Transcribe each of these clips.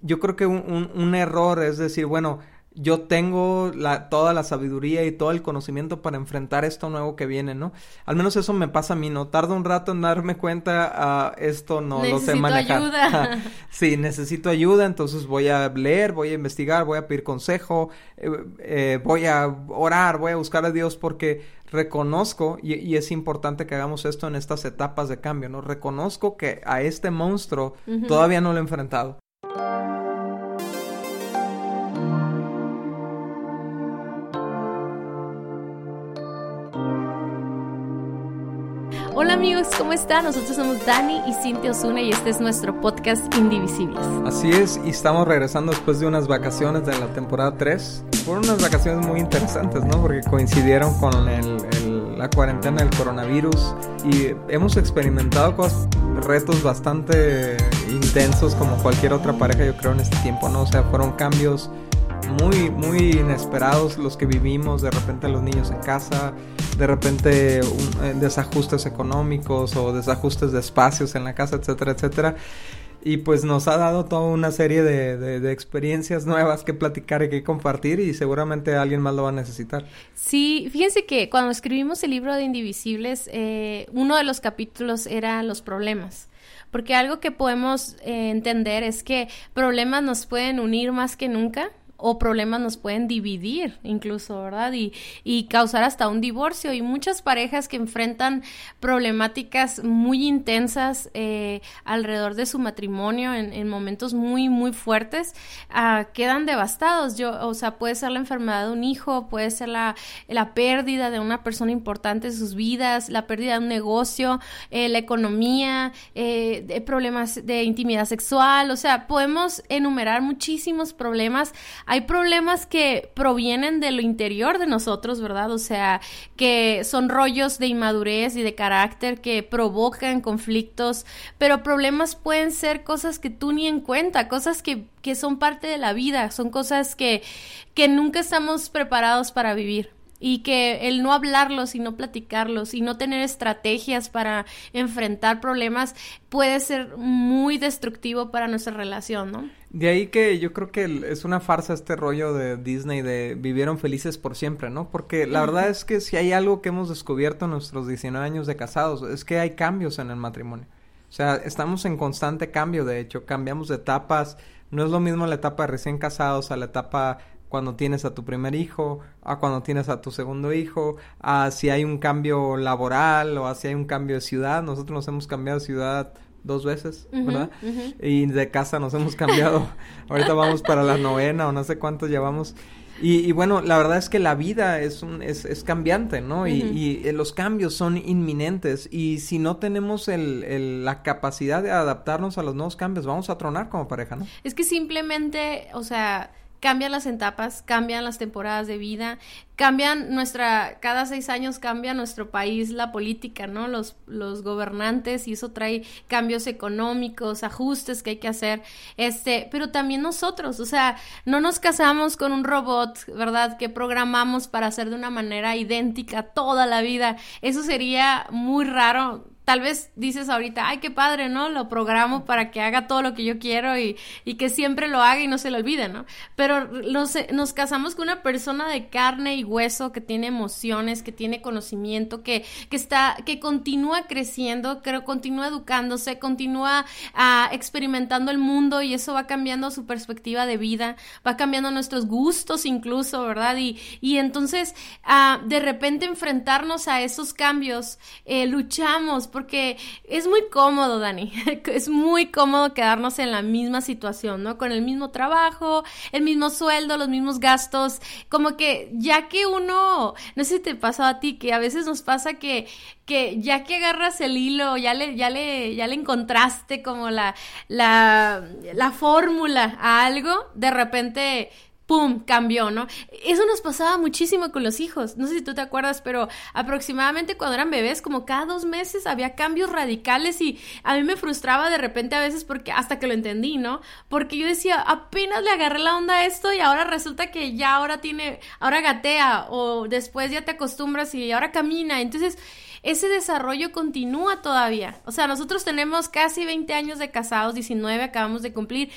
yo creo que un, un error es decir, bueno, yo tengo la, toda la sabiduría y todo el conocimiento para enfrentar esto nuevo que viene, ¿no? Al menos eso me pasa a mí, ¿no? Tardo un rato en darme cuenta, ah, esto no lo sé manejar. Ayuda. sí, necesito ayuda, entonces voy a leer, voy a investigar, voy a pedir consejo, eh, eh, voy a orar, voy a buscar a Dios porque reconozco, y, es importante que hagamos esto en estas etapas de cambio, ¿no? Reconozco que a este monstruo todavía no lo he enfrentado. Amigos, ¿cómo están? Nosotros somos Dani y Cintia Osuna y este es nuestro podcast Indivisibles. Así es, y estamos regresando después de unas vacaciones de la temporada 3. Fueron unas vacaciones muy interesantes, ¿no? Porque coincidieron con la cuarentena del coronavirus y hemos experimentado cosas, retos bastante intensos como cualquier otra pareja yo creo en este tiempo, ¿no? O sea, fueron cambios muy, muy inesperados los que vivimos, de repente los niños en casa, de repente eh, desajustes económicos o desajustes de espacios en la casa, etcétera, etcétera. Y pues nos ha dado toda una serie de, experiencias nuevas que platicar y que compartir y seguramente alguien más lo va a necesitar. Sí, fíjense que cuando escribimos el libro de Indivisibles, eh, uno de los capítulos era los problemas porque algo que podemos eh, entender es que problemas nos pueden unir más que nunca o problemas nos pueden dividir incluso, ¿verdad? Y, y, causar hasta un divorcio. Y muchas parejas que enfrentan problemáticas muy intensas eh, alrededor de su matrimonio en, en momentos muy, muy fuertes, uh, quedan devastados. Yo, o sea, puede ser la enfermedad de un hijo, puede ser la, la pérdida de una persona importante en sus vidas, la pérdida de un negocio, eh, la economía, eh, problemas de intimidad sexual. O sea, podemos enumerar muchísimos problemas hay problemas que provienen de lo interior de nosotros, ¿verdad? O sea, que son rollos de inmadurez y de carácter que provocan conflictos, pero problemas pueden ser cosas que tú ni en cuenta, cosas que, que son parte de la vida, son cosas que, que nunca estamos preparados para vivir y que el no hablarlos y no platicarlos y no tener estrategias para enfrentar problemas puede ser muy destructivo para nuestra relación, ¿no? De ahí que yo creo que es una farsa este rollo de Disney de vivieron felices por siempre, ¿no? Porque la verdad es que si hay algo que hemos descubierto en nuestros 19 años de casados es que hay cambios en el matrimonio. O sea, estamos en constante cambio, de hecho, cambiamos de etapas. No es lo mismo la etapa de recién casados a la etapa cuando tienes a tu primer hijo, a cuando tienes a tu segundo hijo, a si hay un cambio laboral o a si hay un cambio de ciudad. Nosotros nos hemos cambiado de ciudad dos veces, ¿verdad? Y de casa nos hemos cambiado. Ahorita vamos para la novena o no sé cuántos llevamos. Y, bueno, la verdad es que la vida es, un, es, es cambiante, ¿no? y, y, eh, los cambios son inminentes. Y si no tenemos el, el, la capacidad de adaptarnos a los nuevos cambios, vamos a tronar como pareja, ¿no? Es que simplemente, o sea, cambian las etapas, cambian las temporadas de vida, cambian nuestra, cada seis años cambia nuestro país la política, ¿no? Los, los gobernantes y eso trae cambios económicos, ajustes que hay que hacer, este, pero también nosotros, o sea, no nos casamos con un robot, ¿verdad? Que programamos para hacer de una manera idéntica toda la vida. Eso sería muy raro tal vez dices ahorita, ay, qué padre, ¿no? Lo programo para que haga todo lo que yo quiero y, y que siempre lo haga y no se lo olvide, ¿no? Pero nos, nos casamos con una persona de carne y hueso que tiene emociones, que tiene conocimiento, que, que está, que continúa creciendo, que continúa educándose, continúa uh, experimentando el mundo y eso va cambiando su perspectiva de vida, va cambiando nuestros gustos incluso, ¿verdad? Y, y entonces, uh, de repente enfrentarnos a esos cambios, eh, luchamos porque es muy cómodo, Dani. es muy cómodo quedarnos en la misma situación, ¿no? Con el mismo trabajo, el mismo sueldo, los mismos gastos. Como que ya que uno, no sé si te pasó a ti, que a veces nos pasa que, que ya que agarras el hilo, ya le, ya le, ya le encontraste como la, la, la fórmula a algo, de repente ¡pum!, cambió, ¿no? Eso nos pasaba muchísimo con los hijos. No sé si tú te acuerdas, pero aproximadamente cuando eran bebés, como cada dos meses había cambios radicales y a mí me frustraba de repente a veces porque hasta que lo entendí, ¿no? Porque yo decía, apenas le agarré la onda a esto y ahora resulta que ya ahora tiene, ahora gatea o después ya te acostumbras y ahora camina. Entonces, ese desarrollo continúa todavía. O sea, nosotros tenemos casi 20 años de casados, 19 acabamos de cumplir,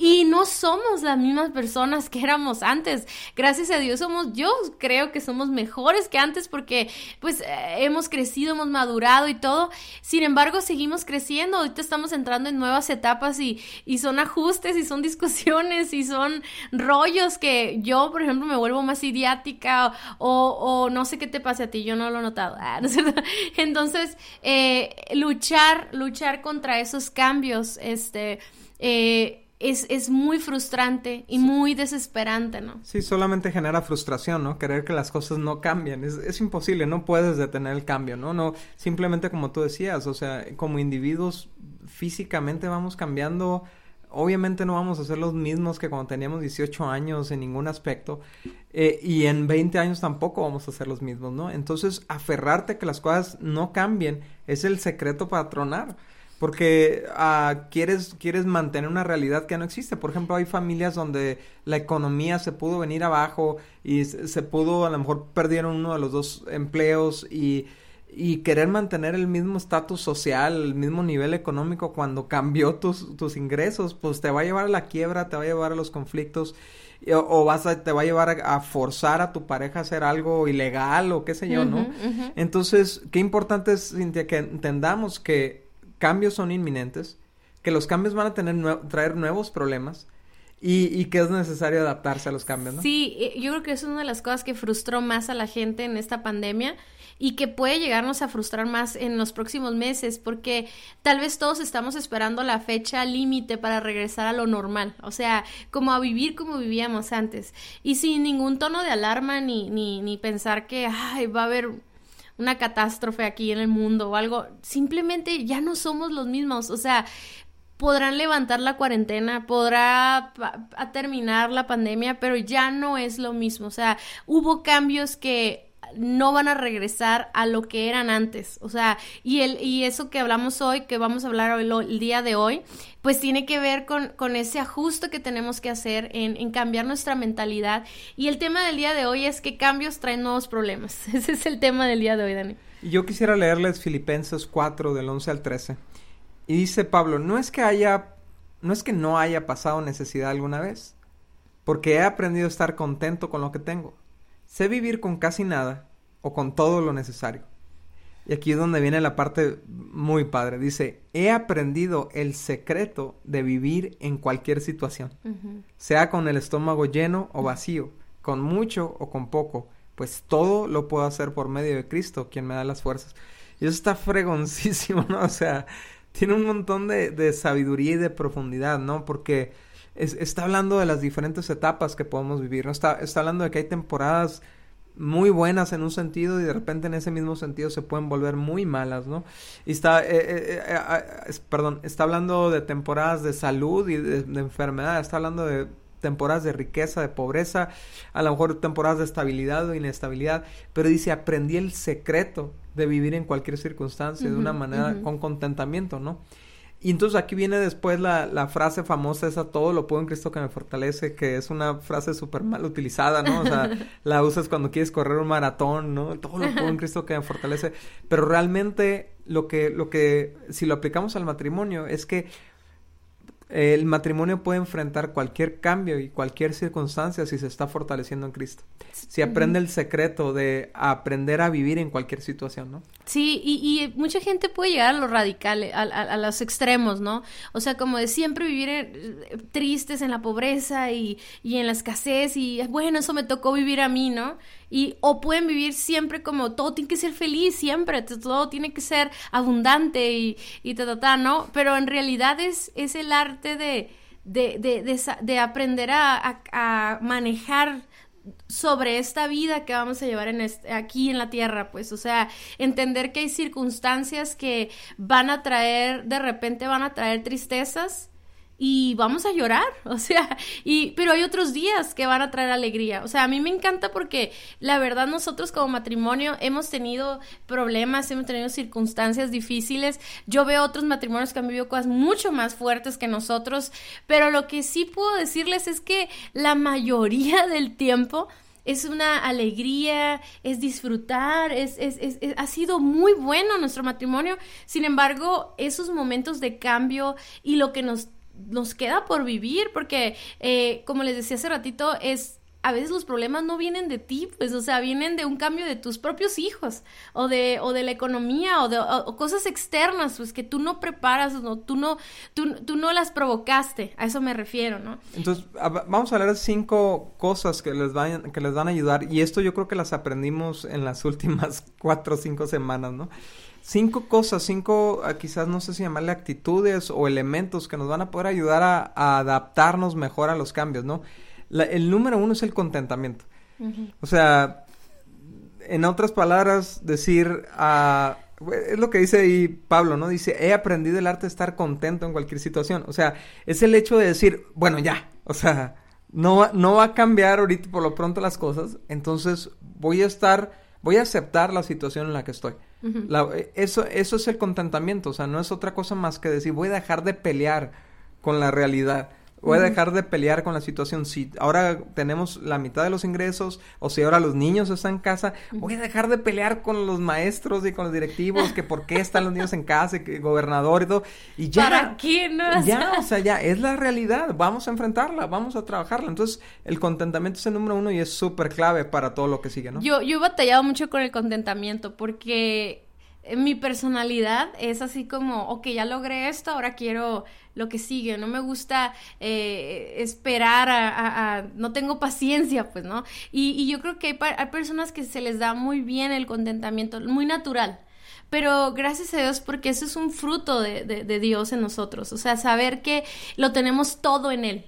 y no somos las mismas personas que éramos antes. Gracias a Dios somos, yo creo que somos mejores que antes porque pues eh, hemos crecido, hemos madurado y todo. Sin embargo, seguimos creciendo. Ahorita estamos entrando en nuevas etapas y, y son ajustes y son discusiones y son rollos que yo, por ejemplo, me vuelvo más idiática o, o no sé qué te pase a ti, yo no lo he notado. Ah, Entonces, eh, luchar, luchar contra esos cambios, este, eh, es, es, muy frustrante y muy desesperante, ¿no? Sí, solamente genera frustración, ¿no? Querer que las cosas no cambien. Es, es, imposible, no puedes detener el cambio, ¿no? No, simplemente como tú decías, o sea, como individuos físicamente vamos cambiando. Obviamente no vamos a ser los mismos que cuando teníamos 18 años en ningún aspecto. Eh, y en 20 años tampoco vamos a ser los mismos, ¿no? Entonces, aferrarte a que las cosas no cambien es el secreto para tronar porque uh, quieres, quieres mantener una realidad que no existe. Por ejemplo, hay familias donde la economía se pudo venir abajo y se, pudo, a lo mejor perdieron uno de los dos empleos y, y querer mantener el mismo estatus social, el mismo nivel económico cuando cambió tus, tus ingresos, pues te va a llevar a la quiebra, te va a llevar a los conflictos o, vas a, te va a llevar a, forzar a tu pareja a hacer algo ilegal o qué sé yo, ¿no? Entonces, qué importante es, Cintia, que entendamos que cambios son inminentes, que los cambios van a tener traer nuevos problemas y, que es necesario adaptarse a los cambios, ¿no? Sí, eh, yo creo que es una de las cosas que frustró más a la gente en esta pandemia y que puede llegarnos a frustrar más en los próximos meses porque tal vez todos estamos esperando la fecha límite para regresar a lo normal, o sea, como a vivir como vivíamos antes y sin ningún tono de alarma ni, ni, ni pensar que ay, va a haber una catástrofe aquí en el mundo o algo, simplemente ya no somos los mismos, o sea, podrán levantar la cuarentena, podrá terminar la pandemia, pero ya no es lo mismo, o sea, hubo cambios que no van a regresar a lo que eran antes. O sea, y, el, y eso que hablamos hoy, que vamos a hablar hoy, el día de hoy, pues tiene que ver con, con ese ajuste que tenemos que hacer en, cambiar nuestra mentalidad. Y el tema del día de hoy es que cambios traen nuevos problemas. Ese es el tema del día de hoy, Dani. Yo quisiera leerles Filipenses 4 del 11 al 13. Y dice Pablo, no es que haya, no es que no haya pasado necesidad alguna vez, porque he aprendido a estar contento con lo que tengo Sé vivir con casi nada o con todo lo necesario. Y aquí es donde viene la parte muy padre. Dice, he aprendido el secreto de vivir en cualquier situación, sea con el estómago lleno o vacío, con mucho o con poco, pues todo lo puedo hacer por medio de Cristo, quien me da las fuerzas. Y eso está fregoncísimo, ¿no? O sea, tiene un montón de, de sabiduría y de profundidad, ¿no? Porque está hablando de las diferentes etapas que podemos vivir, ¿no? Está, está hablando de que hay temporadas muy buenas en un sentido y de repente en ese mismo sentido se pueden volver muy malas, ¿no? Y está, eh, eh, eh, perdón, está hablando de temporadas de salud y de, de, enfermedad, está hablando de temporadas de riqueza, de pobreza, a lo mejor temporadas de estabilidad o inestabilidad, pero dice, aprendí el secreto de vivir en cualquier circunstancia de una manera con contentamiento, ¿no? Y entonces aquí viene después la, la, frase famosa esa, todo lo puedo en Cristo que me fortalece, que es una frase súper mal utilizada, ¿no? O sea, la usas cuando quieres correr un maratón, ¿no? Todo lo puedo en Cristo que me fortalece. Pero realmente lo que, lo que, si lo aplicamos al matrimonio, es que el matrimonio puede enfrentar cualquier cambio y cualquier circunstancia si se está fortaleciendo en Cristo. Si aprende el secreto de aprender a vivir en cualquier situación, ¿no? Sí, y, mucha gente puede llegar a lo radical, a, los extremos, ¿no? O sea, como de siempre vivir tristes en la pobreza y, y en la escasez y, bueno, eso me tocó vivir a mí, ¿no? Y o pueden vivir siempre como todo tiene que ser feliz siempre, todo tiene que ser abundante y, y ta, ta, ta, ¿no? Pero en realidad es, es el arte de, de, de, de, aprender a, a, manejar sobre esta vida que vamos a llevar en aquí en la tierra, pues, o sea, entender que hay circunstancias que van a traer, de repente van a traer tristezas, y vamos a llorar, o sea, y pero hay otros días que van a traer alegría. O sea, a mí me encanta porque la verdad nosotros como matrimonio hemos tenido problemas, hemos tenido circunstancias difíciles. Yo veo otros matrimonios que han vivido cosas mucho más fuertes que nosotros, pero lo que sí puedo decirles es que la mayoría del tiempo es una alegría, es disfrutar, es, es, es, ha sido muy bueno nuestro matrimonio. Sin embargo, esos momentos de cambio y lo que nos, nos queda por vivir, porque eh, como les decía hace ratito, es a veces los problemas no vienen de ti, pues, o sea, vienen de un cambio de tus propios hijos, o de, o de la economía, o de cosas externas, pues, que tú no preparas, no, tú no, tú, tú, no las provocaste, a eso me refiero, ¿no? Entonces, vamos a hablar de cinco cosas que les van, que les van a ayudar, y esto yo creo que las aprendimos en las últimas cuatro o cinco semanas, ¿no? Cinco cosas, cinco, ah, quizás no sé si llamarle actitudes o elementos que nos van a poder ayudar a, a adaptarnos mejor a los cambios, ¿no? el número uno es el contentamiento. O sea, en otras palabras, decir, uh, es lo que dice ahí Pablo, ¿no? Dice, he aprendido el arte de estar contento en cualquier situación. O sea, es el hecho de decir, bueno, ya, o sea, no, no va a cambiar ahorita por lo pronto las cosas, entonces voy a estar, voy a aceptar la situación en la que estoy. Eso, eso es el contentamiento, o sea, no es otra cosa más que decir, voy a dejar de pelear con la realidad. Voy a dejar de pelear con la situación. Si ahora tenemos la mitad de los ingresos o si ahora los niños están en casa, voy a dejar de pelear con los maestros y con los directivos que por qué están los niños en casa y que gobernador y todo. Y ya. ¿Para qué no? Ya, o sea, ya es la realidad. Vamos a enfrentarla, vamos a trabajarla. Entonces, el contentamiento es el número uno y es súper clave para todo lo que sigue, ¿no? Yo, yo he batallado mucho con el contentamiento porque mi personalidad es así como, ok, ya logré esto, ahora quiero lo que sigue, no me gusta eh, esperar a, no tengo paciencia, pues, ¿no? Y, yo creo que hay, personas que se les da muy bien el contentamiento, muy natural. Pero gracias a Dios porque eso es un fruto de, de Dios en nosotros. O sea, saber que lo tenemos todo en Él.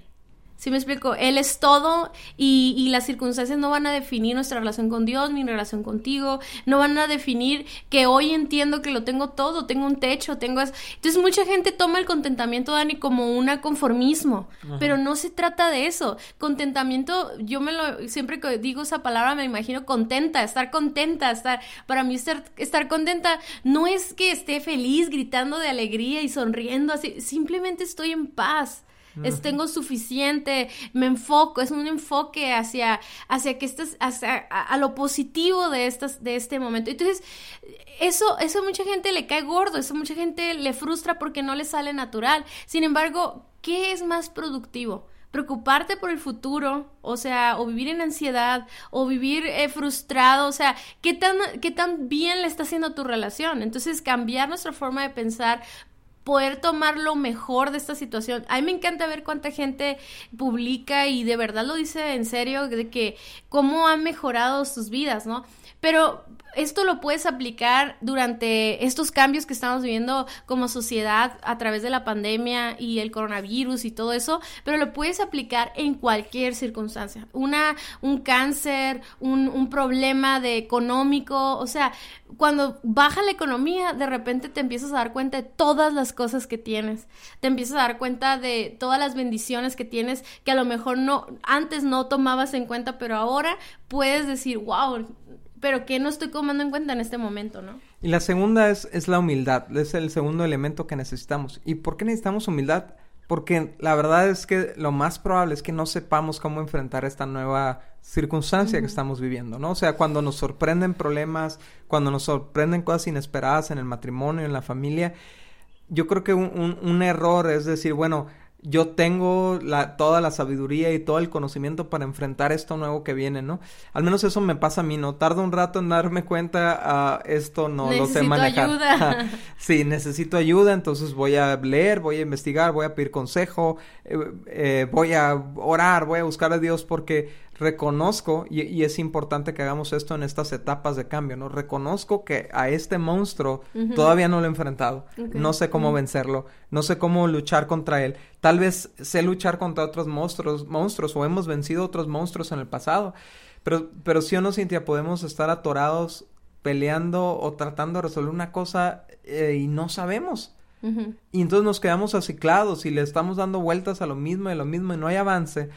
¿Sí me explico? Él es todo y, y, las circunstancias no van a definir nuestra relación con Dios, mi relación contigo, no van a definir que hoy entiendo que lo tengo todo, tengo un techo, tengo... Entonces mucha gente toma el contentamiento, Dani, como un conformismo, pero no se trata de eso. Contentamiento, yo me lo, siempre que digo esa palabra me imagino contenta, estar contenta, estar, para mí estar, estar contenta no es que esté feliz, gritando de alegría y sonriendo así, simplemente estoy en paz es, tengo suficiente, me enfoco, es un enfoque hacia, hacia que estés, hacia, a, lo positivo de estas, de este momento. Entonces, eso, eso a mucha gente le cae gordo, eso a mucha gente le frustra porque no le sale natural. Sin embargo, ¿qué es más productivo? preocuparte por el futuro, o sea, o vivir en ansiedad, o vivir eh, frustrado, o sea, ¿qué tan, ¿qué tan bien le está haciendo tu relación? Entonces, cambiar nuestra forma de pensar, poder tomar lo mejor de esta situación. A mí me encanta ver cuánta gente publica y de verdad lo dice en serio, de que cómo han mejorado sus vidas, ¿no? Pero esto lo puedes aplicar durante estos cambios que estamos viviendo como sociedad a través de la pandemia y el coronavirus y todo eso, pero lo puedes aplicar en cualquier circunstancia. Una, un cáncer, un, un problema de económico, o sea, cuando baja la economía, de repente te empiezas a dar cuenta de todas las cosas que tienes. Te empiezas a dar cuenta de todas las bendiciones que tienes que a lo mejor no antes no tomabas en cuenta, pero ahora puedes decir, "Wow, pero que no estoy tomando en cuenta en este momento, ¿no? Y la segunda es, es la humildad, es el segundo elemento que necesitamos. ¿Y por qué necesitamos humildad? Porque la verdad es que lo más probable es que no sepamos cómo enfrentar esta nueva circunstancia que estamos viviendo, ¿no? O sea, cuando nos sorprenden problemas, cuando nos sorprenden cosas inesperadas en el matrimonio, en la familia, yo creo que un, un error es decir, bueno, yo tengo la, toda la sabiduría y todo el conocimiento para enfrentar esto nuevo que viene, ¿no? Al menos eso me pasa a mí, ¿no? Tardo un rato en darme cuenta, a esto no lo sé manejar. Ayuda. sí, necesito ayuda, entonces voy a leer, voy a investigar, voy a pedir consejo, eh, eh, voy a orar, voy a buscar a Dios porque reconozco, y, es importante que hagamos esto en estas etapas de cambio, ¿no? Reconozco que a este monstruo todavía no lo he enfrentado, no sé cómo vencerlo, no sé cómo luchar contra él, tal vez sé luchar contra otros monstruos, monstruos o hemos vencido otros monstruos en el pasado, pero, pero sí o no, Cintia, podemos estar atorados peleando o tratando de resolver una cosa eh, y no sabemos. Y entonces nos quedamos aciclados y le estamos dando vueltas a lo mismo y lo mismo y no hay avance.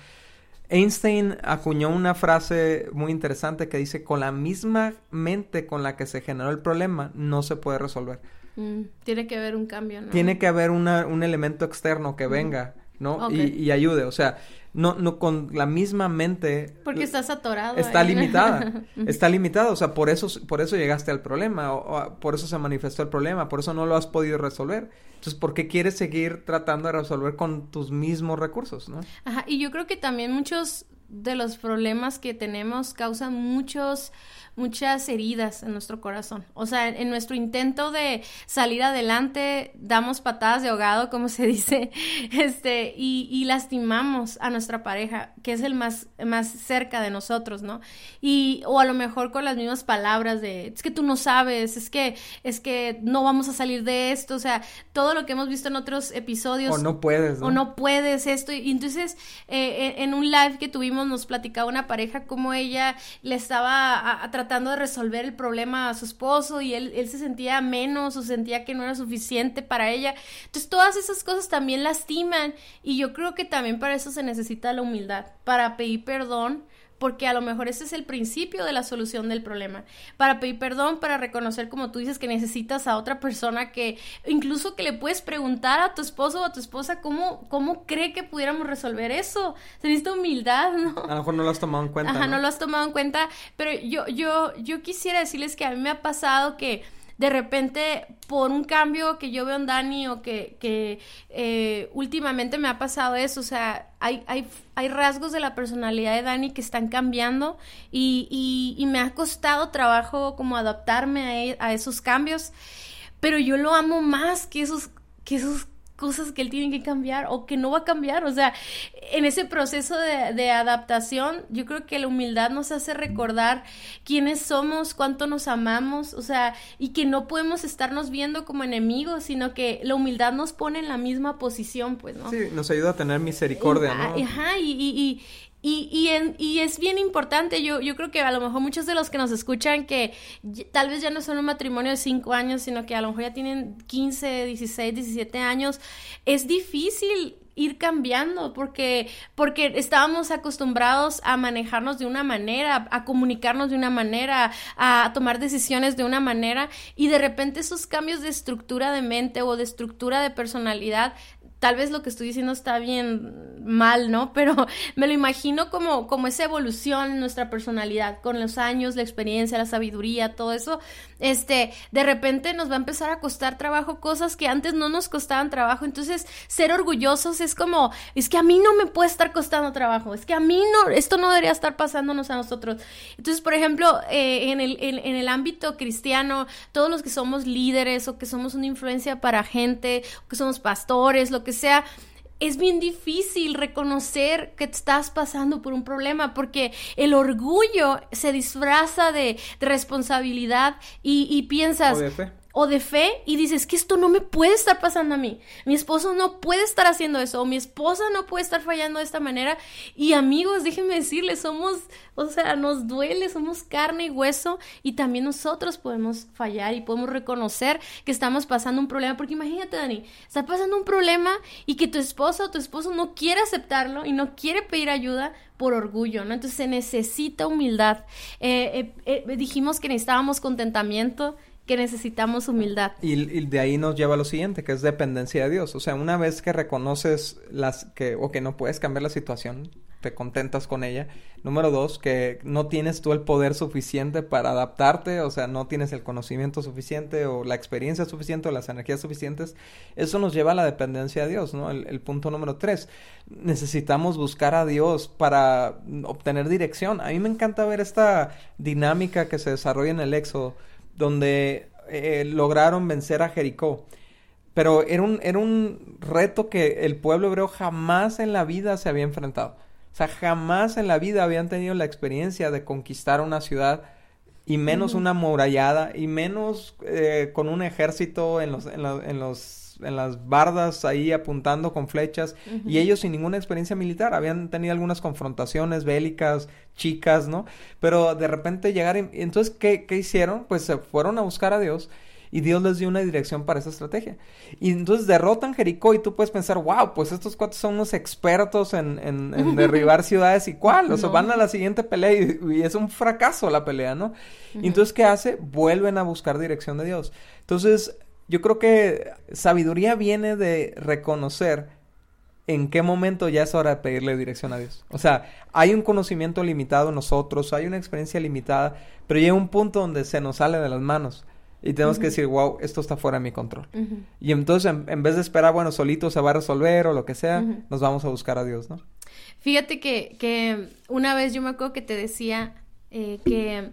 Einstein acuñó una frase muy interesante que dice, con la misma mente con la que se generó el problema, no se puede resolver. Mm, tiene que haber un cambio, ¿no? Tiene que haber un elemento externo que venga, ¿no? Y, ayude. O sea, no, no con la misma mente. Porque estás atorado. Está limitada. está limitada. O sea, por eso, por eso llegaste al problema. O, por eso se manifestó el problema. Por eso no lo has podido resolver. Entonces, ¿por qué quieres seguir tratando de resolver con tus mismos recursos, no? Ajá. Y yo creo que también muchos de los problemas que tenemos causan muchos muchas heridas en nuestro corazón. O sea, en, nuestro intento de salir adelante, damos patadas de ahogado, como se dice, este, y, lastimamos a nuestra pareja, que es el más, más cerca de nosotros, ¿no? Y, o a lo mejor con las mismas palabras de, es que tú no sabes, es que, es que no vamos a salir de esto, o sea, todo lo que hemos visto en otros episodios. O no puedes, ¿no? O no puedes esto. Y entonces, eh, en un live que tuvimos, nos platicaba una pareja como ella le estaba a, tratando de resolver el problema a su esposo y él, él se sentía menos o sentía que no era suficiente para ella. Entonces todas esas cosas también lastiman y yo creo que también para eso se necesita la humildad, para pedir perdón porque a lo mejor ese es el principio de la solución del problema. Para pedir perdón, para reconocer, como tú dices, que necesitas a otra persona que, incluso que le puedes preguntar a tu esposo o a tu esposa cómo, cómo cree que pudiéramos resolver eso. Se necesita humildad, ¿no? A lo mejor no lo has tomado en cuenta. Ajá, ¿no? lo has tomado en cuenta, pero yo, yo, yo quisiera decirles que a mí me ha pasado que de repente por un cambio que yo veo en Dani o que, que eh, últimamente me ha pasado eso, o sea, hay, hay, hay, rasgos de la personalidad de Dani que están cambiando y, y, me ha costado trabajo como adaptarme a, e, a, esos cambios, pero yo lo amo más que esos, que esos cosas que él tiene que cambiar o que no va a cambiar. O sea, en ese proceso de, adaptación, yo creo que la humildad nos hace recordar quiénes somos, cuánto nos amamos, o sea, y que no podemos estarnos viendo como enemigos, sino que la humildad nos pone en la misma posición, pues, ¿no? Sí, nos ayuda a tener misericordia, ¿no? Ajá, y, y, y, y, y, es bien importante, yo, yo creo que a lo mejor muchos de los que nos escuchan que tal vez ya no son un matrimonio de 5 años, sino que a lo mejor ya tienen 15, 16, 17 años, es difícil ir cambiando porque porque estábamos acostumbrados a manejarnos de una manera, a comunicarnos de una manera, a tomar decisiones de una manera y de repente esos cambios de estructura de mente o de estructura de personalidad tal vez lo que estoy diciendo está bien mal, ¿no? Pero me lo imagino como, como esa evolución en nuestra personalidad, con los años, la experiencia, la sabiduría, todo eso, este, de repente nos va a empezar a costar trabajo cosas que antes no nos costaban trabajo. Entonces, ser orgullosos es como, es que a mí no me puede estar costando trabajo, es que a mí no, esto no debería estar pasándonos a nosotros. Entonces, por ejemplo, eh, en, el, en, el ámbito cristiano, todos los que somos líderes o que somos una influencia para gente, que somos pastores, lo que sea, es bien difícil reconocer que estás pasando por un problema porque el orgullo se disfraza de, responsabilidad y, y piensas, o de fe y dices que esto no me puede estar pasando a mí. Mi esposo no puede estar haciendo eso o mi esposa no puede estar fallando de esta manera. Y amigos, déjenme decirles, somos, o sea, nos duele, somos carne y hueso y también nosotros podemos fallar y podemos reconocer que estamos pasando un problema. Porque imagínate, Dani, está pasando un problema y que tu esposa o tu esposo no quiere aceptarlo y no quiere pedir ayuda por orgullo, ¿no? Entonces se necesita humildad. Eh, eh, eh, dijimos que necesitábamos contentamiento que necesitamos humildad. Y, de ahí nos lleva a lo siguiente, que es dependencia de Dios. O sea, una vez que reconoces las que o que no puedes cambiar la situación, te contentas con ella. Número dos, que no tienes tú el poder suficiente para adaptarte, o sea, no tienes el conocimiento suficiente o la experiencia suficiente o las energías suficientes. Eso nos lleva a la dependencia de Dios, ¿no? El, el punto número tres, necesitamos buscar a Dios para obtener dirección. A mí me encanta ver esta dinámica que se desarrolla en el Éxodo donde eh, lograron vencer a Jericó. Pero era un, era un reto que el pueblo hebreo jamás en la vida se había enfrentado. O sea, jamás en la vida habían tenido la experiencia de conquistar una ciudad y menos una murallada y menos eh, con un ejército en los, en, en los en las bardas ahí apuntando con flechas y ellos sin ninguna experiencia militar habían tenido algunas confrontaciones bélicas chicas, ¿no? Pero de repente llegaron, entonces ¿qué, ¿qué hicieron? Pues se fueron a buscar a Dios y Dios les dio una dirección para esa estrategia. Y entonces derrotan Jericó y tú puedes pensar, wow, pues estos cuatro son unos expertos en, en, derribar ciudades y cuál, o sea, van a la siguiente pelea y, es un fracaso la pelea, ¿no? Y entonces, ¿qué hace? Vuelven a buscar dirección de Dios. Entonces, yo creo que sabiduría viene de reconocer en qué momento ya es hora de pedirle dirección a Dios. O sea, hay un conocimiento limitado en nosotros, hay una experiencia limitada, pero llega un punto donde se nos sale de las manos. Y tenemos que decir, wow, esto está fuera de mi control. Y entonces, en, vez de esperar, bueno, solito se va a resolver o lo que sea, nos vamos a buscar a Dios, ¿no? Fíjate que, que una vez yo me acuerdo que te decía eh, que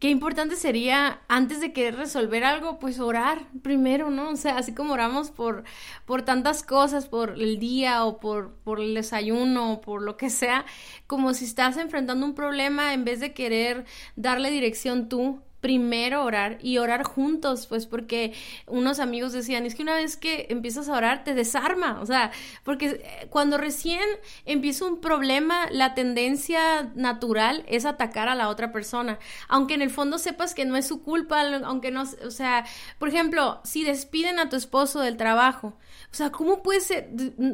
qué importante sería antes de querer resolver algo, pues orar primero, ¿no? O sea, así como oramos por, por tantas cosas, por el día o por, por el desayuno o por lo que sea, como si estás enfrentando un problema, en vez de querer darle dirección tú, primero orar y orar juntos, pues porque unos amigos decían, es que una vez que empiezas a orar te desarma, o sea, porque eh, cuando recién empieza un problema, la tendencia natural es atacar a la otra persona, aunque en el fondo sepas que no es su culpa, aunque no, o sea, por ejemplo, si despiden a tu esposo del trabajo, o sea, ¿cómo puede ser?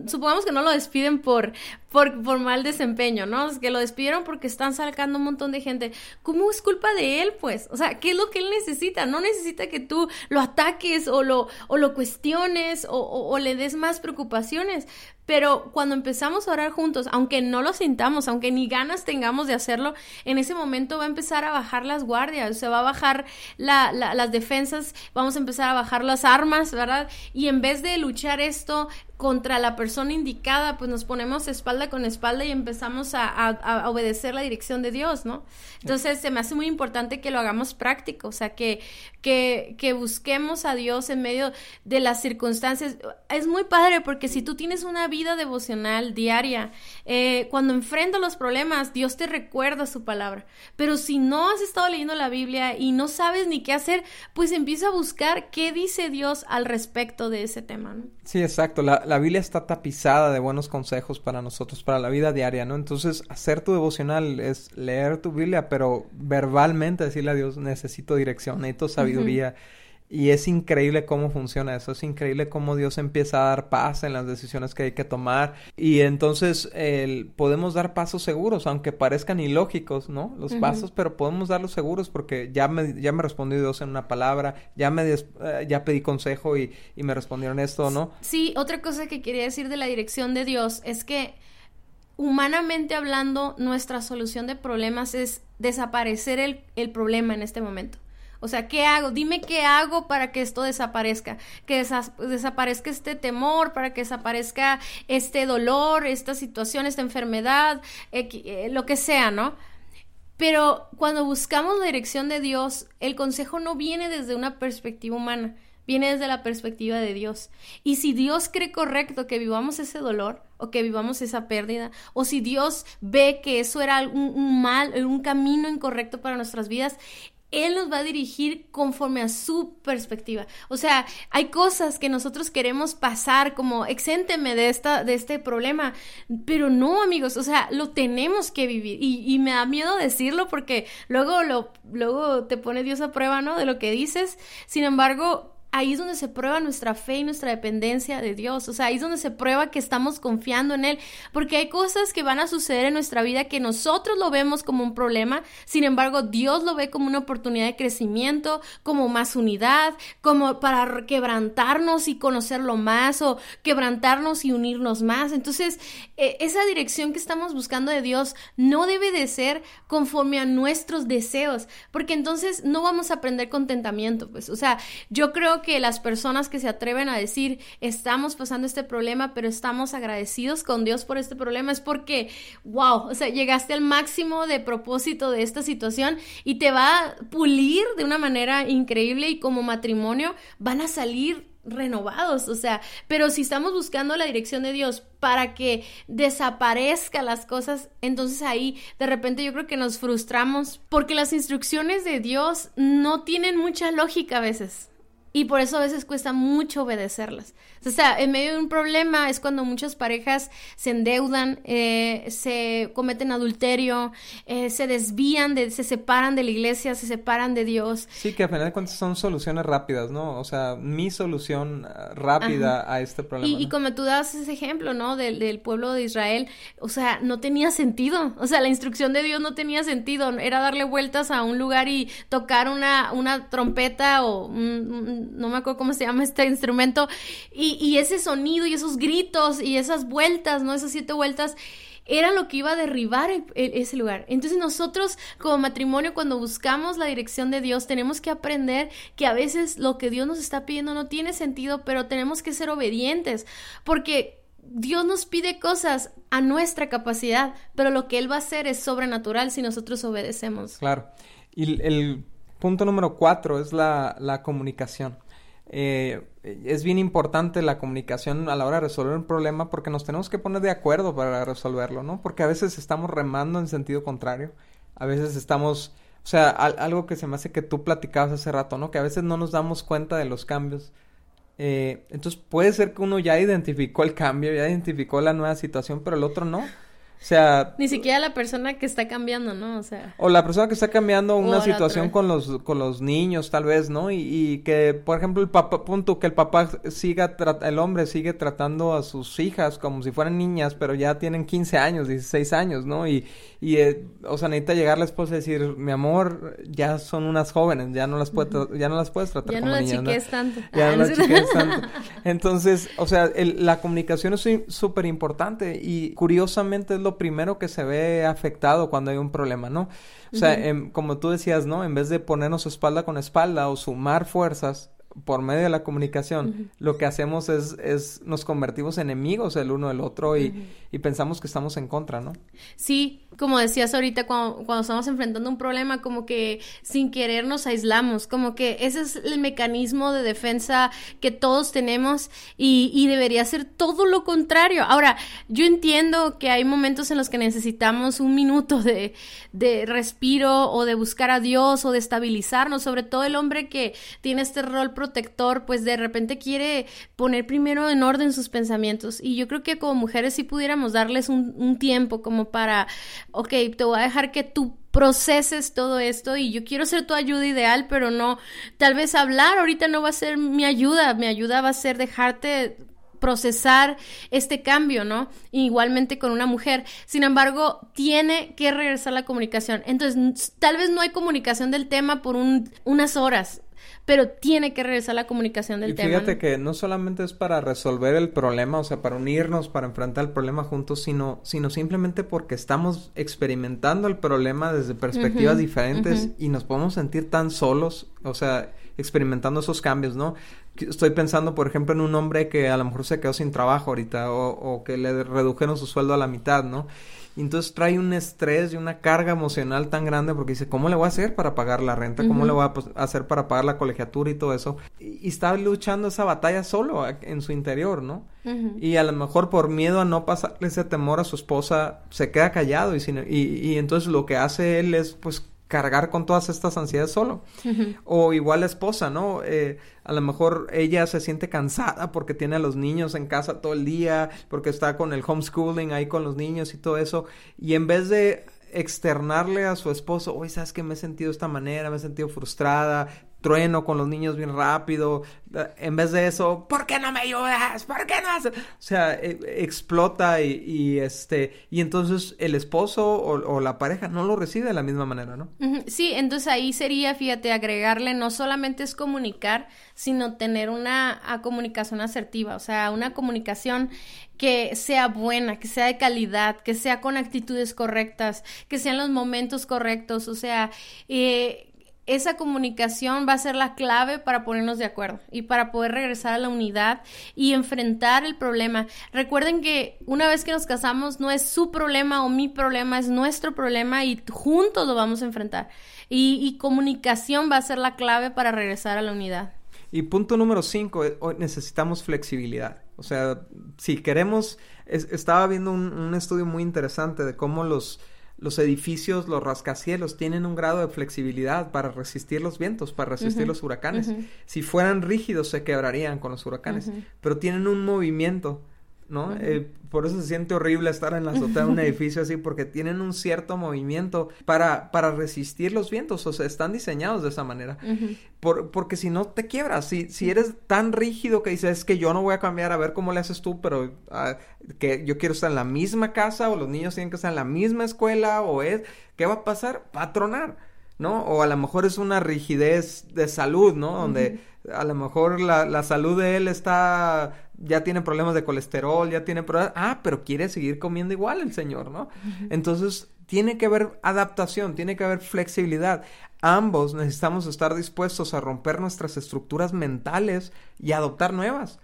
Supongamos que no lo despiden por, por, por mal desempeño, ¿no? Es que lo despidieron porque están sacando un montón de gente. ¿Cómo es culpa de él, pues? O sea, ¿qué es lo que él necesita? No necesita que tú lo ataques o lo, o lo cuestiones o, o le des más preocupaciones. Pero cuando empezamos a orar juntos, aunque no lo sintamos, aunque ni ganas tengamos de hacerlo, en ese momento va a empezar a bajar las guardias, se va a bajar la, las defensas, vamos a empezar a bajar las armas, ¿verdad? Y en vez de luchar esto contra la persona indicada, pues nos ponemos espalda con espalda y empezamos a, obedecer la dirección de Dios, ¿no? Entonces se me hace muy importante que lo hagamos práctico, o sea, que, que, que busquemos a Dios en medio de las circunstancias. Es muy padre porque si tú tienes una vida devocional diaria, eh, cuando enfrentas los problemas, Dios te recuerda su palabra. Pero si no has estado leyendo la Biblia y no sabes ni qué hacer, pues empieza a buscar qué dice Dios al respecto de ese tema, ¿no? Sí, exacto. La, la, Biblia está tapizada de buenos consejos para nosotros, para la vida diaria, ¿no? Entonces, hacer tu devocional es leer tu Biblia, pero verbalmente decirle a Dios, necesito dirección, necesito sabiduría. Y es increíble cómo funciona eso, es increíble cómo Dios empieza a dar paz en las decisiones que hay que tomar. Y entonces podemos dar pasos seguros, aunque parezcan ilógicos, ¿no? Los pasos, pero podemos darlos seguros porque ya me, ya me respondió Dios en una palabra, ya, me eh, ya pedí consejo y, y me respondieron esto, ¿no? Sí, otra cosa que quería decir de la dirección de Dios es que humanamente hablando, nuestra solución de problemas es desaparecer el, el problema en este momento. O sea, ¿qué hago? Dime qué hago para que esto desaparezca, que desaparezca este temor, para que desaparezca este dolor, esta situación, esta enfermedad, eh, lo que sea, ¿no? Pero cuando buscamos la dirección de Dios, el consejo no viene desde una perspectiva humana, viene desde la perspectiva de Dios. Y si Dios cree correcto que vivamos ese dolor o que vivamos esa pérdida, o si Dios ve que eso era un, un mal, un camino incorrecto para nuestras vidas, él nos va a dirigir conforme a su perspectiva. O sea, hay cosas que nosotros queremos pasar como exénteme de, esta, de este problema, pero no, amigos, o sea, lo tenemos que vivir. Y, y, me da miedo decirlo porque luego, lo, luego te pone Dios a prueba, ¿no? De lo que dices. Sin embargo, ahí es donde se prueba nuestra fe y nuestra dependencia de Dios. O sea, ahí es donde se prueba que estamos confiando en Él. Porque hay cosas que van a suceder en nuestra vida que nosotros lo vemos como un problema. Sin embargo, Dios lo ve como una oportunidad de crecimiento, como más unidad, como para quebrantarnos y conocerlo más o quebrantarnos y unirnos más. Entonces, e, esa dirección que estamos buscando de Dios no debe de ser conforme a nuestros deseos. Porque entonces no vamos a aprender contentamiento. Pues, o sea, yo creo que las personas que se atreven a decir, estamos pasando este problema, pero estamos agradecidos con Dios por este problema, es porque, wow, o sea, llegaste al máximo de propósito de esta situación y te va a pulir de una manera increíble y como matrimonio van a salir renovados, o sea, pero si estamos buscando la dirección de Dios para que desaparezca las cosas, entonces ahí de repente yo creo que nos frustramos porque las instrucciones de Dios no tienen mucha lógica a veces. Y por eso a veces cuesta mucho obedecerlas. O sea, en medio de un problema es cuando muchas parejas se endeudan, eh, se cometen adulterio, eh, se desvían, de, se separan de la iglesia, se separan de Dios. Sí, que a final de cuentas son soluciones rápidas, ¿no? O sea, mi solución eh, rápida a este problema. Y, como tú das ese ejemplo, ¿no? Del, del, pueblo de Israel, o sea, no tenía sentido. O sea, la instrucción de Dios no tenía sentido. Era darle vueltas a un lugar y tocar una, una trompeta o un no me acuerdo cómo se llama este instrumento, y, ese sonido y esos gritos y esas vueltas, ¿no? Esas siete vueltas era lo que iba a derribar ese lugar. Entonces nosotros como matrimonio cuando buscamos la dirección de Dios tenemos que aprender que a veces lo que Dios nos está pidiendo no tiene sentido, pero tenemos que ser obedientes porque Dios nos pide cosas a nuestra capacidad, pero lo que Él va a hacer es sobrenatural si nosotros obedecemos. Claro. Y el punto número cuatro es la, la comunicación. Eh, es bien importante la comunicación a la hora de resolver un problema porque nos tenemos que poner de acuerdo para resolverlo, ¿no? Porque a veces estamos remando en sentido contrario, a veces estamos, o sea, algo que se me hace que tú platicabas hace rato, ¿no? Que a veces no nos damos cuenta de los cambios. Eh, entonces puede ser que uno ya identificó el cambio, ya identificó la nueva situación, pero el otro no. O sea... Ni siquiera la persona que está cambiando, ¿no? O sea... O la persona que está cambiando una situación con los, con los niños, tal vez, ¿no? Y, y, que, por ejemplo, el papá, punto, que el papá siga, el hombre sigue tratando a sus hijas como si fueran niñas, pero ya tienen 15 años, 16 años, ¿no? Y, y eh, o sea, necesita llegar la esposa y decir, mi amor, ya son unas jóvenes, ya no las, puede ya no las puedes tratar como niñas, ¿no? tanto. Ya no ah, las chiques tanto. Entonces, o sea, la comunicación es súper importante y curiosamente es lo primero que se ve afectado cuando hay un problema, ¿no? O sea, em, como tú decías, ¿no? En vez de ponernos espalda con espalda o sumar fuerzas, por medio de la comunicación, lo que hacemos es, es, nos convertimos enemigos el uno del otro y, y, pensamos que estamos en contra, ¿no? Sí, como decías ahorita, cuando, cuando, estamos enfrentando un problema, como que sin querer nos aislamos, como que ese es el mecanismo de defensa que todos tenemos y, y debería ser todo lo contrario. Ahora, yo entiendo que hay momentos en los que necesitamos un minuto de, de respiro o de buscar a Dios o de estabilizarnos, sobre todo el hombre que tiene este rol protector, pues de repente quiere poner primero en orden sus pensamientos. Y yo creo que como mujeres sí pudiéramos darles un, tiempo como para, ok, te voy a dejar que tú proceses todo esto y yo quiero ser tu ayuda ideal, pero no, tal vez hablar ahorita no va a ser mi ayuda, mi ayuda va a ser dejarte procesar este cambio, ¿no? Igualmente con una mujer. Sin embargo, tiene que regresar la comunicación. Entonces, tal vez no hay comunicación del tema por un, unas horas pero tiene que regresar la comunicación del y tema. Fíjate que no solamente es para resolver el problema, o sea, para unirnos, para enfrentar el problema juntos, sino, sino simplemente porque estamos experimentando el problema desde perspectivas diferentes y nos podemos sentir tan solos, o sea, experimentando esos cambios, ¿no? Estoy pensando, por ejemplo, en un hombre que a lo mejor se quedó sin trabajo ahorita o, o que le redujeron su sueldo a la mitad, ¿no? Y entonces trae un estrés y una carga emocional tan grande porque dice, ¿cómo le voy a hacer para pagar la renta? ¿Cómo le voy a pues, hacer para pagar la colegiatura y todo eso? Y, está luchando esa batalla solo en su interior, ¿no? Y a lo mejor por miedo a no pasarle ese temor a su esposa, se queda callado y, y, y entonces lo que hace él es pues cargar con todas estas ansiedades solo. O igual la esposa, ¿no? Eh, a lo mejor ella se siente cansada porque tiene a los niños en casa todo el día, porque está con el homeschooling ahí con los niños y todo eso. Y en vez de externarle a su esposo, oye, ¿sabes que me he sentido de esta manera? Me he sentido frustrada, trueno con los niños bien rápido. En vez de eso, ¿por qué no me ayudas? ¿Por qué no? O sea, e, explota y, este, y entonces el esposo o, la pareja no lo recibe de la misma manera, ¿no? Sí, entonces ahí sería, fíjate, agregarle no solamente es comunicar, sino tener una comunicación asertiva, o sea, una comunicación que sea buena, que sea de calidad, que sea con actitudes correctas, que sean los momentos correctos, o sea, eh, esa comunicación va a ser la clave para ponernos de acuerdo y para poder regresar a la unidad y enfrentar el problema. Recuerden que una vez que nos casamos no es su problema o mi problema, es nuestro problema y juntos lo vamos a enfrentar. Y, comunicación va a ser la clave para regresar a la unidad. Y punto número cinco, eh, necesitamos flexibilidad. O sea, si queremos, estaba viendo un estudio muy interesante de cómo los los edificios, los rascacielos, tienen un grado de flexibilidad para resistir los vientos, para resistir los huracanes. Si fueran rígidos, se quebrarían con los huracanes, pero tienen un movimiento ¿no? Eh, por eso se siente horrible estar en la azotea de un edificio así, porque tienen un cierto movimiento para, para resistir los vientos, o sea, están diseñados de esa manera. por, porque si no te quiebras, si, si eres tan rígido que dices, es que yo no voy a cambiar, a ver cómo le haces tú, pero ah, que yo quiero estar en la misma casa, o los niños tienen que estar en la misma escuela, o es, ¿qué va a pasar? Va a tronar. ¿No? O a lo mejor es una rigidez de salud, ¿no? Donde a lo mejor la, la, salud de él está, ya tiene problemas de colesterol, ya tiene problemas, ah, pero quiere seguir comiendo igual el señor, ¿no? Entonces, tiene que haber adaptación, tiene que haber flexibilidad. Ambos necesitamos estar dispuestos a romper nuestras estructuras mentales y adoptar nuevas,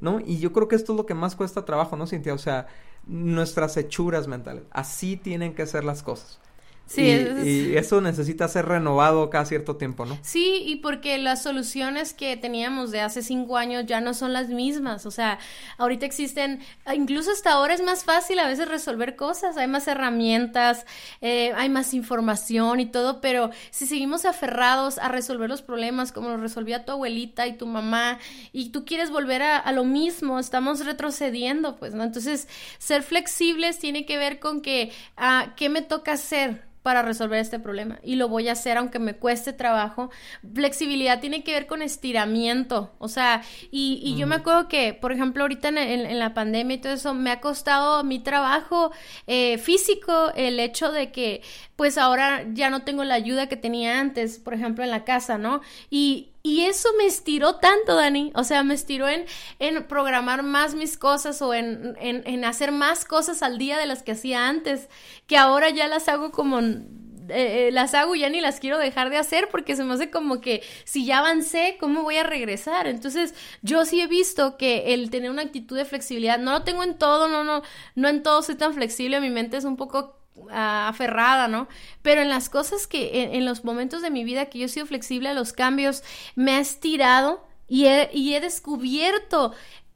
¿no? Y yo creo que esto es lo que más cuesta trabajo, ¿no, Cintia? O sea, nuestras hechuras mentales. Así tienen que ser las cosas. Sí, y, eso necesita ser renovado cada cierto tiempo, ¿no? Sí, y porque las soluciones que teníamos de hace cinco años ya no son las mismas. O sea, ahorita existen, incluso hasta ahora es más fácil a veces resolver cosas, hay más herramientas, eh, hay más información y todo, pero si seguimos aferrados a resolver los problemas como lo resolvía tu abuelita y tu mamá, y tú quieres volver a, lo mismo, estamos retrocediendo, pues, ¿no? Entonces, ser flexibles tiene que ver con que, ah, ¿qué me toca hacer? Para resolver este problema y lo voy a hacer aunque me cueste trabajo. Flexibilidad tiene que ver con estiramiento, o sea, y, yo me acuerdo que, por ejemplo, ahorita en, la pandemia y todo eso, me ha costado mi trabajo eh, físico el hecho de que pues ahora ya no tengo la ayuda que tenía antes, por ejemplo, en la casa, ¿no? Y, y eso me estiró tanto, Dani. O sea, me estiró en, en programar más mis cosas o en, en, en, hacer más cosas al día de las que hacía antes, que ahora ya las hago como... Eh, eh, las hago y ya ni las quiero dejar de hacer porque se me hace como que si ya avancé, ¿cómo voy a regresar? Entonces, yo sí he visto que el tener una actitud de flexibilidad, no lo tengo en todo, no, no, no en todo soy tan flexible, mi mente es un poco aferrada, ¿no? Pero en las cosas que, en, los momentos de mi vida que yo he sido flexible a los cambios, me ha estirado y he, y he descubierto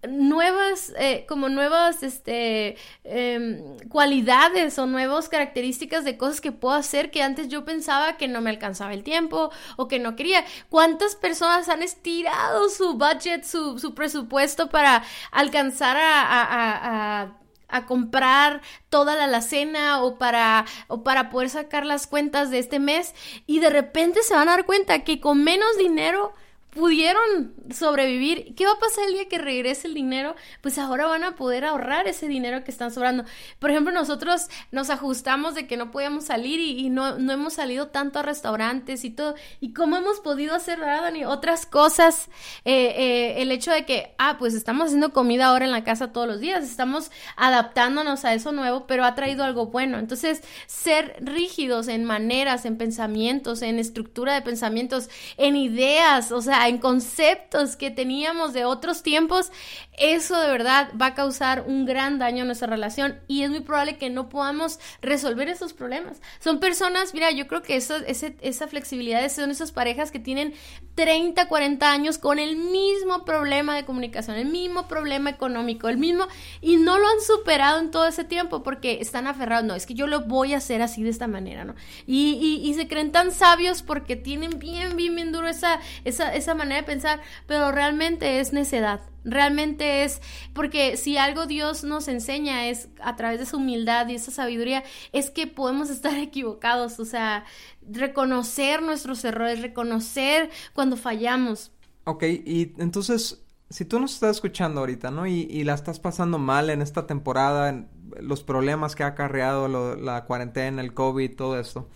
nuevas, eh, como nuevas, este, em, cualidades o nuevas características de cosas que puedo hacer que antes yo pensaba que no me alcanzaba el tiempo o que no quería. ¿Cuántas personas han estirado su budget, su, su presupuesto para alcanzar a a comprar toda la alacena o para, o para poder sacar las cuentas de este mes y de repente se van a dar cuenta que con menos dinero pudieron sobrevivir. ¿Qué va a pasar el día que regrese el dinero? Pues ahora van a poder ahorrar ese dinero que están sobrando. Por ejemplo, nosotros nos ajustamos de que no podíamos salir y, no, no, hemos salido tanto a restaurantes y todo. ¿Y cómo hemos podido hacer, verdad, Dani? Otras cosas, eh, eh, el hecho de que, ah, pues estamos haciendo comida ahora en la casa todos los días, estamos adaptándonos a eso nuevo, pero ha traído algo bueno. Entonces, ser rígidos en maneras, en pensamientos, en estructura de pensamientos, en ideas, o sea, en conceptos que teníamos de otros tiempos, eso de verdad va a causar un gran daño a nuestra relación y es muy probable que no podamos resolver esos problemas. Son personas, mira, yo creo que esa flexibilidad son esas parejas que tienen 30, 40 años con el mismo problema de comunicación, el mismo problema económico, el mismo, y no lo han superado en todo ese tiempo porque están aferrados, no, es que yo lo voy a hacer así de esta manera, ¿no? Y, y, y se creen tan sabios porque tienen bien, bien, bien duro esa, esa, esa manera de pensar, pero realmente es necedad. Realmente es porque si algo Dios nos enseña es a través de su humildad y esa sabiduría es que podemos estar equivocados, o sea, reconocer nuestros errores, reconocer cuando fallamos. Ok, y entonces, si tú nos estás escuchando ahorita, ¿no? Y, y la estás pasando mal en esta temporada, en los problemas que ha acarreado la cuarentena, el COVID, todo esto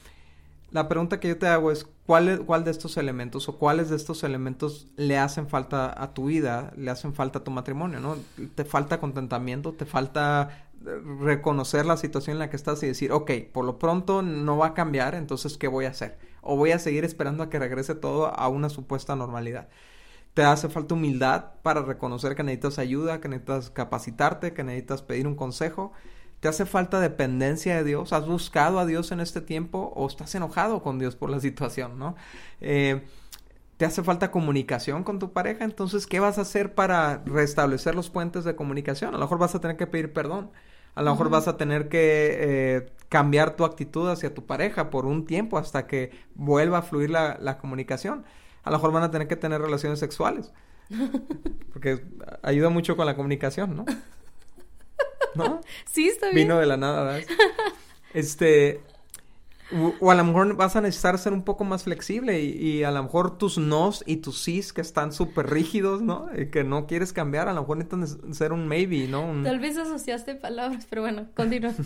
la pregunta que yo te hago es, ¿cuál, ¿cuál de estos elementos o cuáles de estos elementos le hacen falta a tu vida, le hacen falta a tu matrimonio, ¿no? ¿Te falta contentamiento? ¿Te falta eh, reconocer la situación en la que estás y decir, ok, por lo pronto no va a cambiar, entonces, ¿qué voy a hacer? ¿O voy a seguir esperando a que regrese todo a una supuesta normalidad? te hace falta humildad para reconocer que necesitas ayuda, que necesitas capacitarte, que necesitas pedir un consejo. ¿Te hace falta dependencia de Dios? ¿Has buscado a Dios en este tiempo o estás enojado con Dios por la situación, no? Eh, ¿Te hace falta comunicación con tu pareja? Entonces, ¿qué vas a hacer para restablecer los puentes de comunicación? A lo mejor vas a tener que pedir perdón. A lo mejor vas a tener que eh, cambiar tu actitud hacia tu pareja por un tiempo hasta que vuelva a fluir la, la comunicación. A lo mejor van a tener que tener relaciones sexuales. Porque ayuda mucho con la comunicación, ¿no? ¿No? Sí, está bien. Vino de la nada, ¿verdad? Este, o, a lo mejor vas a necesitar ser un poco más flexible y, a lo mejor tus nos y tus sís que están súper rígidos, ¿no? Y que no quieres cambiar, a lo mejor necesitan ser un maybe, ¿no? Tal vez asociaste palabras, pero bueno, continúa.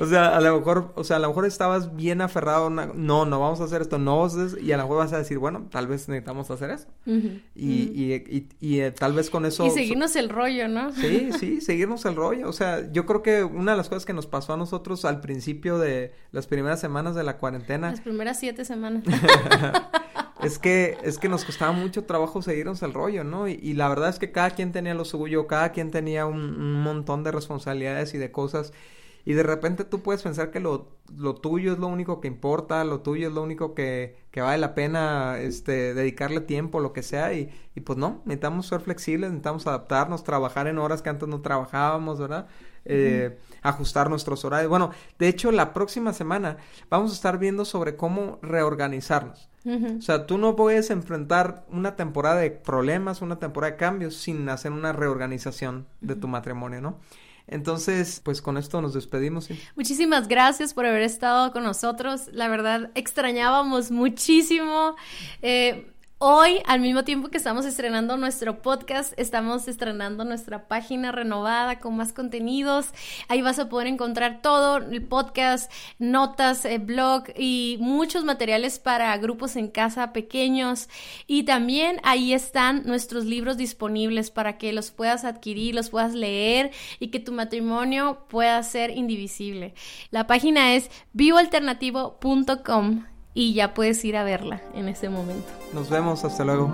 O sea, a lo mejor, o sea, a lo mejor estabas bien aferrado, no, no vamos a hacer esto, no, y a lo mejor vas a decir, bueno, tal vez necesitamos hacer eso. y, y, y, eh, tal vez con eso... Y seguirnos el rollo, ¿no? Sí, sí, seguirnos el rollo. O sea, yo creo que una de las cosas que nos pasó a nosotros al principio de las primeras semanas de la cuarentena... Las primeras siete semanas. es que, es que nos costaba mucho trabajo seguirnos el rollo, ¿no? Y, la verdad es que cada quien tenía lo suyo, cada quien tenía un montón de responsabilidades y de cosas y de repente tú puedes pensar que lo, lo tuyo es lo único que importa, lo tuyo es lo único que, que vale la pena este, dedicarle tiempo, lo que sea, y, y pues no, necesitamos ser flexibles, necesitamos adaptarnos, trabajar en horas que antes no trabajábamos, ¿verdad? Eh, ajustar nuestros horarios. Bueno, de hecho, la próxima semana vamos a estar viendo sobre cómo reorganizarnos. O sea, tú no puedes enfrentar una temporada de problemas, una temporada de cambios sin hacer una reorganización de tu matrimonio, ¿no? Entonces, pues con esto nos despedimos. Muchísimas gracias por haber estado con nosotros. La verdad, extrañábamos muchísimo. Eh, Hoy, al mismo tiempo que estamos estrenando nuestro podcast, estamos estrenando nuestra página renovada con más contenidos. Ahí vas a poder encontrar todo, el podcast, notas, eh, blog y muchos materiales para grupos en casa pequeños. Y también ahí están nuestros libros disponibles para que los puedas adquirir, los puedas leer y que tu matrimonio pueda ser indivisible. La página es vivoalternativo.com y ya puedes ir a verla en este momento. Nos vemos, hasta luego.